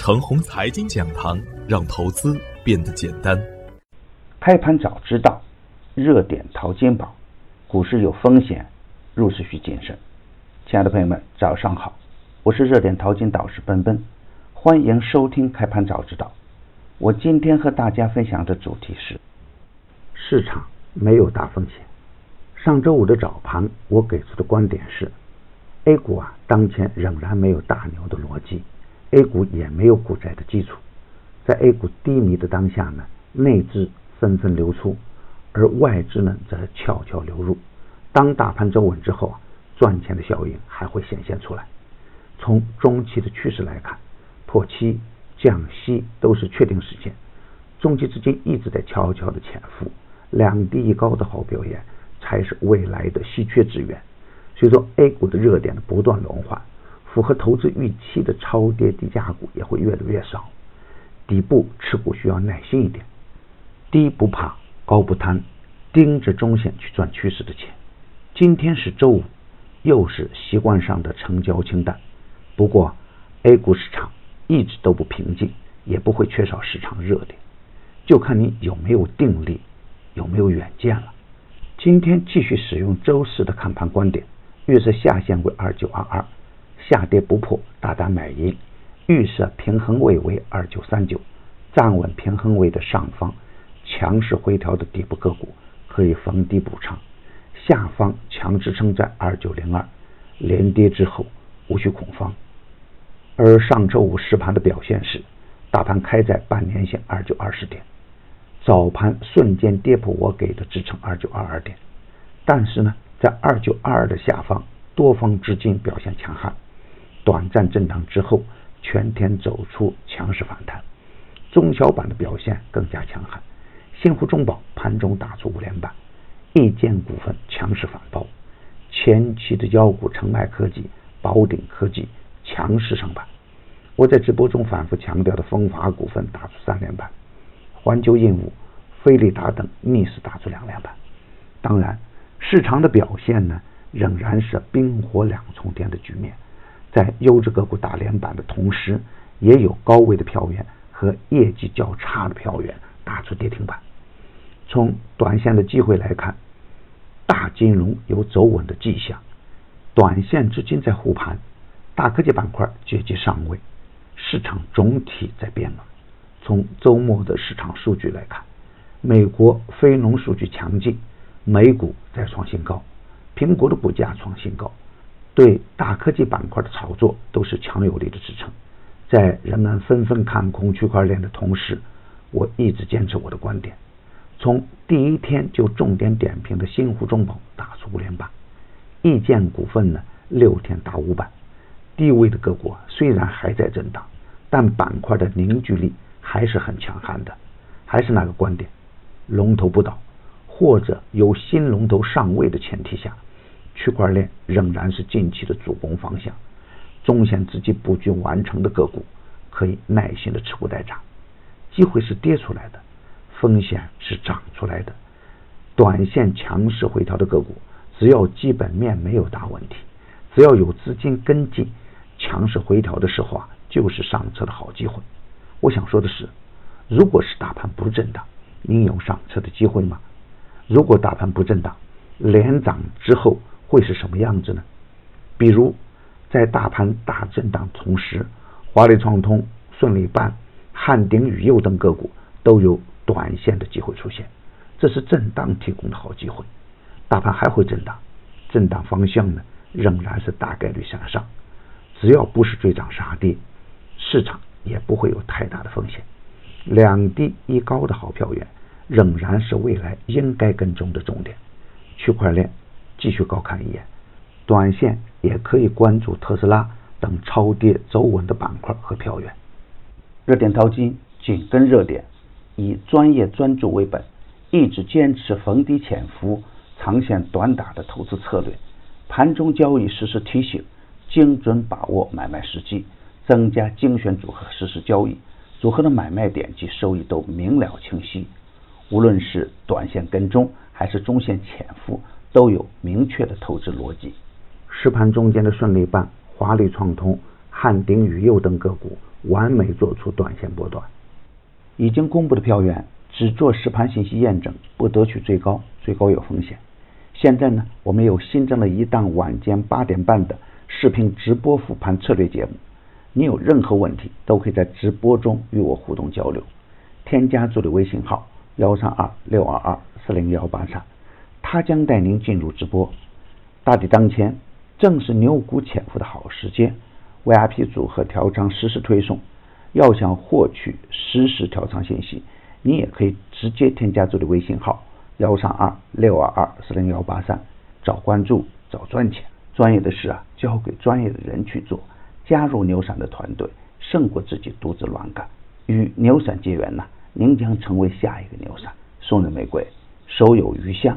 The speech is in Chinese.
程红财经讲堂，让投资变得简单。开盘早知道，热点淘金宝，股市有风险，入市需谨慎。亲爱的朋友们，早上好，我是热点淘金导师奔奔，欢迎收听开盘早知道。我今天和大家分享的主题是：市场没有大风险。上周五的早盘，我给出的观点是：A 股啊，当前仍然没有大牛的逻辑，A 股也没有股债的基础。在 A 股低迷的当下呢，内资纷纷流出，而外资呢则悄悄流入。当大盘走稳之后啊，赚钱的效应还会显现出来。从中期的趋势来看，破七、降息都是确定事件，中期资金一直在悄悄的潜伏，两低一高的好表现。才是未来的稀缺资源。所以说，A 股的热点不断轮换，符合投资预期的超跌低价股也会越来越少。底部持股需要耐心一点，低不怕，高不贪，盯着中线去赚趋势的钱。今天是周五，又是习惯上的成交清淡。不过，A 股市场一直都不平静，也不会缺少市场热点，就看你有没有定力，有没有远见了。今天继续使用周四的看盘观点，预测下限为二九二二，下跌不破大胆买阴；预设平衡位为二九三九，站稳平衡位的上方，强势回调的底部个股可以逢低补仓；下方强支撑在二九零二，连跌之后无需恐慌。而上周五实盘的表现是，大盘开在半年线二九二十点。早盘瞬间跌破我给的支撑二九二二点，但是呢，在二九二二的下方，多方资金表现强悍，短暂震荡之后，全天走出强势反弹。中小板的表现更加强悍，新湖中宝盘中打出五连板，易建股份强势反包，前期的妖股澄迈科技、宝鼎科技强势上板。我在直播中反复强调的风华股份打出三连板。环球印务、飞利达等逆势打出两连板。当然，市场的表现呢，仍然是冰火两重天的局面。在优质个股打连板的同时，也有高位的票源和业绩较差的票源打出跌停板。从短线的机会来看，大金融有走稳的迹象，短线资金在护盘，大科技板块阶级上位，市场总体在变暖。从周末的市场数据来看，美国非农数据强劲，美股再创新高，苹果的股价创新高，对大科技板块的炒作都是强有力的支撑。在人们纷纷看空区块链的同时，我一直坚持我的观点。从第一天就重点点评的新湖中宝打出五连板，易建股份呢六天打五板，低位的个股虽然还在震荡，但板块的凝聚力。还是很强悍的，还是那个观点，龙头不倒，或者有新龙头上位的前提下，区块链仍然是近期的主攻方向。中线资金布局完成的个股，可以耐心的持股待涨。机会是跌出来的，风险是涨出来的。短线强势回调的个股，只要基本面没有大问题，只要有资金跟进，强势回调的时候啊，就是上车的好机会。我想说的是，如果是大盘不震荡，您有上车的机会吗？如果大盘不震荡，连涨之后会是什么样子呢？比如，在大盘大震荡同时，华丽创通、顺利办、汉鼎宇佑等个股都有短线的机会出现，这是震荡提供的好机会。大盘还会震荡，震荡方向呢仍然是大概率向上，只要不是追涨杀跌，市场。也不会有太大的风险，两低一高的好票源仍然是未来应该跟踪的重点。区块链继续高看一眼，短线也可以关注特斯拉等超跌走稳的板块和票源。热点淘金紧跟热点，以专业专注为本，一直坚持逢低潜伏、长线短打的投资策略。盘中交易实时提醒，精准把握买卖时机。增加精选组合实时交易，组合的买卖点及收益都明了清晰。无论是短线跟踪还是中线潜伏，都有明确的投资逻辑。实盘中间的顺利办、华丽创通、汉鼎宇佑等个股完美做出短线波段。已经公布的票源只做实盘信息验证，不得取最高，最高有风险。现在呢，我们又新增了一档晚间八点半的视频直播复盘策略节目。你有任何问题，都可以在直播中与我互动交流。添加助理微信号幺三二六二二四零幺八三，他将带您进入直播。大敌当前，正是牛股潜伏的好时间。VIP 组合调仓实时推送，要想获取实时调仓信息，你也可以直接添加助理微信号幺三二六二二四零幺八三，找关注，找赚钱。专业的事啊，交给专业的人去做。加入牛散的团队，胜过自己独自乱干。与牛散结缘呢，您将成为下一个牛散。送人玫瑰，手有余香。